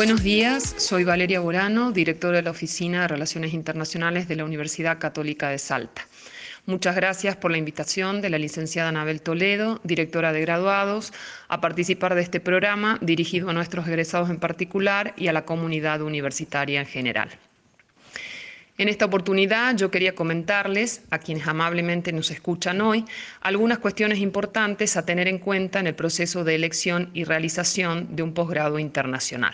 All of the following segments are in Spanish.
Buenos días, soy Valeria Borano, directora de la Oficina de Relaciones Internacionales de la Universidad Católica de Salta. Muchas gracias por la invitación de la licenciada Anabel Toledo, directora de graduados, a participar de este programa dirigido a nuestros egresados en particular y a la comunidad universitaria en general. En esta oportunidad yo quería comentarles, a quienes amablemente nos escuchan hoy, algunas cuestiones importantes a tener en cuenta en el proceso de elección y realización de un posgrado internacional.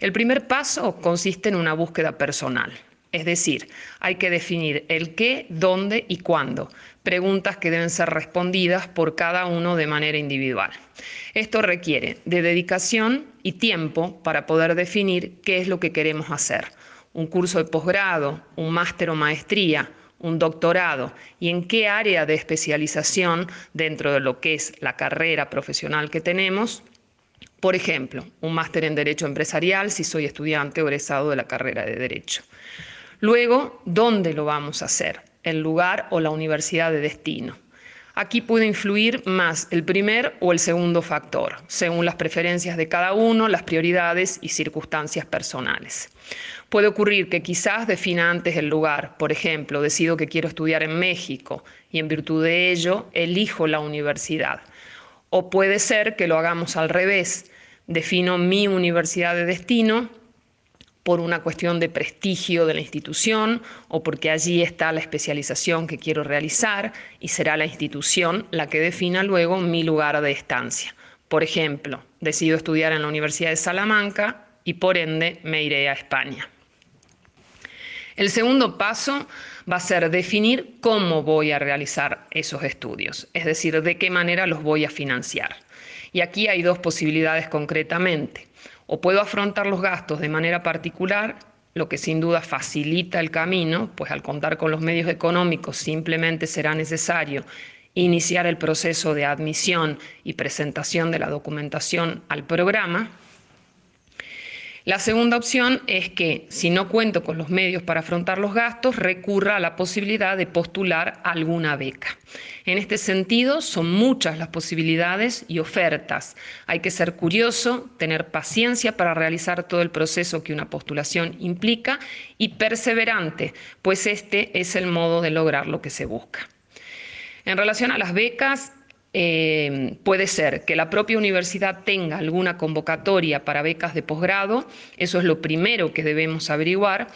El primer paso consiste en una búsqueda personal, es decir, hay que definir el qué, dónde y cuándo, preguntas que deben ser respondidas por cada uno de manera individual. Esto requiere de dedicación y tiempo para poder definir qué es lo que queremos hacer. Un curso de posgrado, un máster o maestría, un doctorado y en qué área de especialización dentro de lo que es la carrera profesional que tenemos por ejemplo, un máster en Derecho Empresarial si soy estudiante o egresado de la carrera de Derecho. Luego, ¿dónde lo vamos a hacer? ¿El lugar o la universidad de destino? Aquí puede influir más el primer o el segundo factor, según las preferencias de cada uno, las prioridades y circunstancias personales. Puede ocurrir que quizás defina antes el lugar, por ejemplo, decido que quiero estudiar en México y en virtud de ello elijo la universidad. O puede ser que lo hagamos al revés, defino mi universidad de destino por una cuestión de prestigio de la institución o porque allí está la especialización que quiero realizar y será la institución la que defina luego mi lugar de estancia. Por ejemplo, decido estudiar en la Universidad de Salamanca y por ende me iré a España. El segundo paso va a ser definir cómo voy a realizar esos estudios, es decir, de qué manera los voy a financiar. Y aquí hay dos posibilidades concretamente. O puedo afrontar los gastos de manera particular, lo que sin duda facilita el camino, pues al contar con los medios económicos simplemente será necesario iniciar el proceso de admisión y presentación de la documentación al programa, la segunda opción es que, si no cuento con los medios para afrontar los gastos, recurra a la posibilidad de postular alguna beca. En este sentido, son muchas las posibilidades y ofertas. Hay que ser curioso, tener paciencia para realizar todo el proceso que una postulación implica y perseverante, pues este es el modo de lograr lo que se busca. En relación a las becas, eh, puede ser que la propia universidad tenga alguna convocatoria para becas de posgrado, eso es lo primero que debemos averiguar,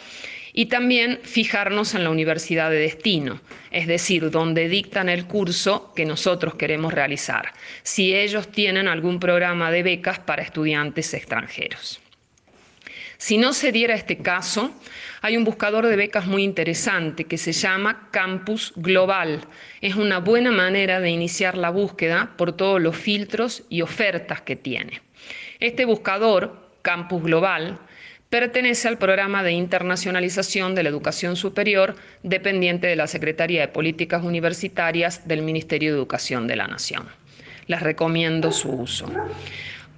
y también fijarnos en la universidad de destino, es decir, donde dictan el curso que nosotros queremos realizar, si ellos tienen algún programa de becas para estudiantes extranjeros. Si no se diera este caso, hay un buscador de becas muy interesante que se llama Campus Global. Es una buena manera de iniciar la búsqueda por todos los filtros y ofertas que tiene. Este buscador, Campus Global, pertenece al programa de internacionalización de la educación superior dependiente de la Secretaría de Políticas Universitarias del Ministerio de Educación de la Nación. Les recomiendo su uso.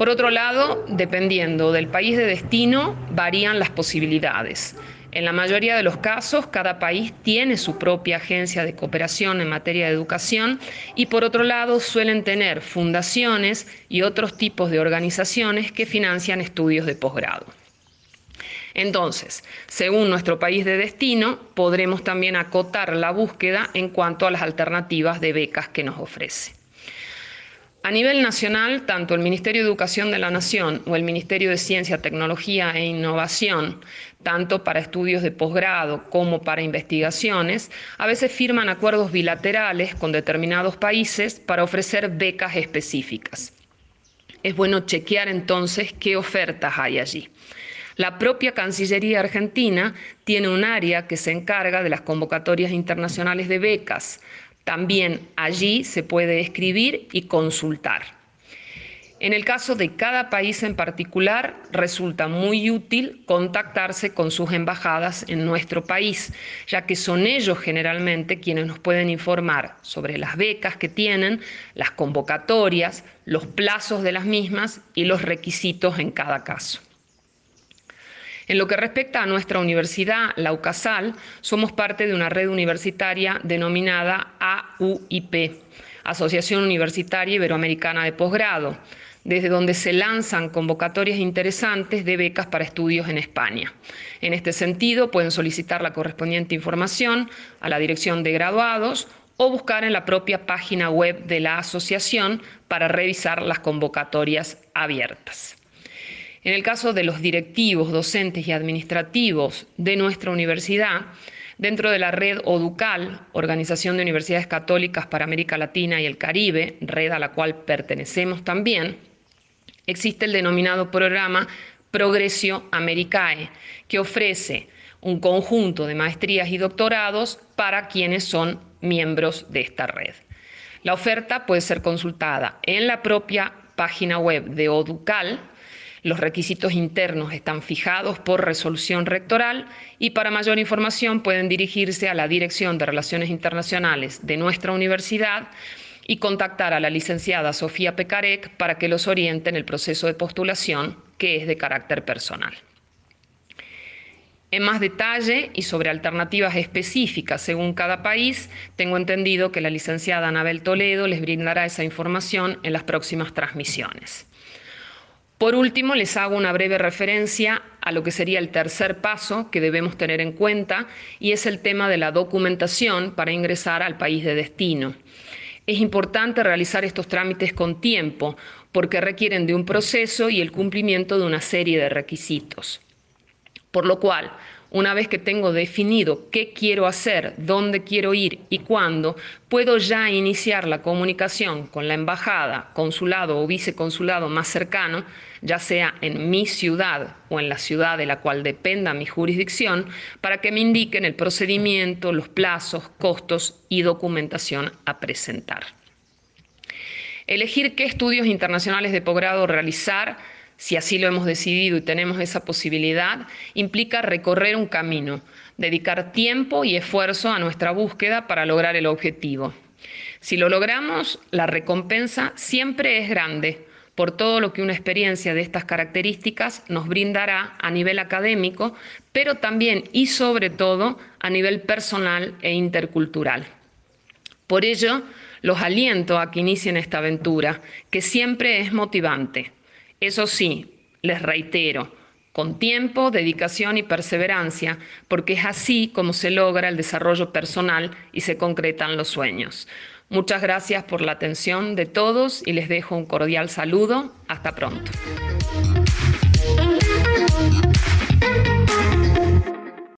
Por otro lado, dependiendo del país de destino, varían las posibilidades. En la mayoría de los casos, cada país tiene su propia agencia de cooperación en materia de educación y por otro lado suelen tener fundaciones y otros tipos de organizaciones que financian estudios de posgrado. Entonces, según nuestro país de destino, podremos también acotar la búsqueda en cuanto a las alternativas de becas que nos ofrece. A nivel nacional, tanto el Ministerio de Educación de la Nación o el Ministerio de Ciencia, Tecnología e Innovación, tanto para estudios de posgrado como para investigaciones, a veces firman acuerdos bilaterales con determinados países para ofrecer becas específicas. Es bueno chequear entonces qué ofertas hay allí. La propia Cancillería Argentina tiene un área que se encarga de las convocatorias internacionales de becas, también allí se puede escribir y consultar. En el caso de cada país en particular, resulta muy útil contactarse con sus embajadas en nuestro país, ya que son ellos generalmente quienes nos pueden informar sobre las becas que tienen, las convocatorias, los plazos de las mismas y los requisitos en cada caso. En lo que respecta a nuestra universidad, la UCASAL, somos parte de una red universitaria denominada AUIP, Asociación Universitaria Iberoamericana de Posgrado, desde donde se lanzan convocatorias interesantes de becas para estudios en España. En este sentido, pueden solicitar la correspondiente información a la Dirección de Graduados o buscar en la propia página web de la asociación para revisar las convocatorias abiertas. En el caso de los directivos, docentes y administrativos de nuestra universidad, dentro de la red ODUCAL, Organización de Universidades Católicas para América Latina y el Caribe, red a la cual pertenecemos también, existe el denominado programa Progresio Americae, que ofrece un conjunto de maestrías y doctorados para quienes son miembros de esta red. La oferta puede ser consultada en la propia página web de ODUCAL. Los requisitos internos están fijados por resolución rectoral y para mayor información pueden dirigirse a la Dirección de Relaciones Internacionales de nuestra universidad y contactar a la licenciada Sofía Pecarec para que los oriente en el proceso de postulación, que es de carácter personal. En más detalle y sobre alternativas específicas según cada país, tengo entendido que la licenciada Anabel Toledo les brindará esa información en las próximas transmisiones. Por último, les hago una breve referencia a lo que sería el tercer paso que debemos tener en cuenta y es el tema de la documentación para ingresar al país de destino. Es importante realizar estos trámites con tiempo porque requieren de un proceso y el cumplimiento de una serie de requisitos. Por lo cual, una vez que tengo definido qué quiero hacer, dónde quiero ir y cuándo, puedo ya iniciar la comunicación con la embajada, consulado o viceconsulado más cercano, ya sea en mi ciudad o en la ciudad de la cual dependa mi jurisdicción, para que me indiquen el procedimiento, los plazos, costos y documentación a presentar. Elegir qué estudios internacionales de posgrado realizar si así lo hemos decidido y tenemos esa posibilidad, implica recorrer un camino, dedicar tiempo y esfuerzo a nuestra búsqueda para lograr el objetivo. Si lo logramos, la recompensa siempre es grande por todo lo que una experiencia de estas características nos brindará a nivel académico, pero también y sobre todo a nivel personal e intercultural. Por ello, los aliento a que inicien esta aventura, que siempre es motivante eso sí, les reitero, con tiempo, dedicación y perseverancia, porque es así como se logra el desarrollo personal y se concretan los sueños. Muchas gracias por la atención de todos y les dejo un cordial saludo. Hasta pronto.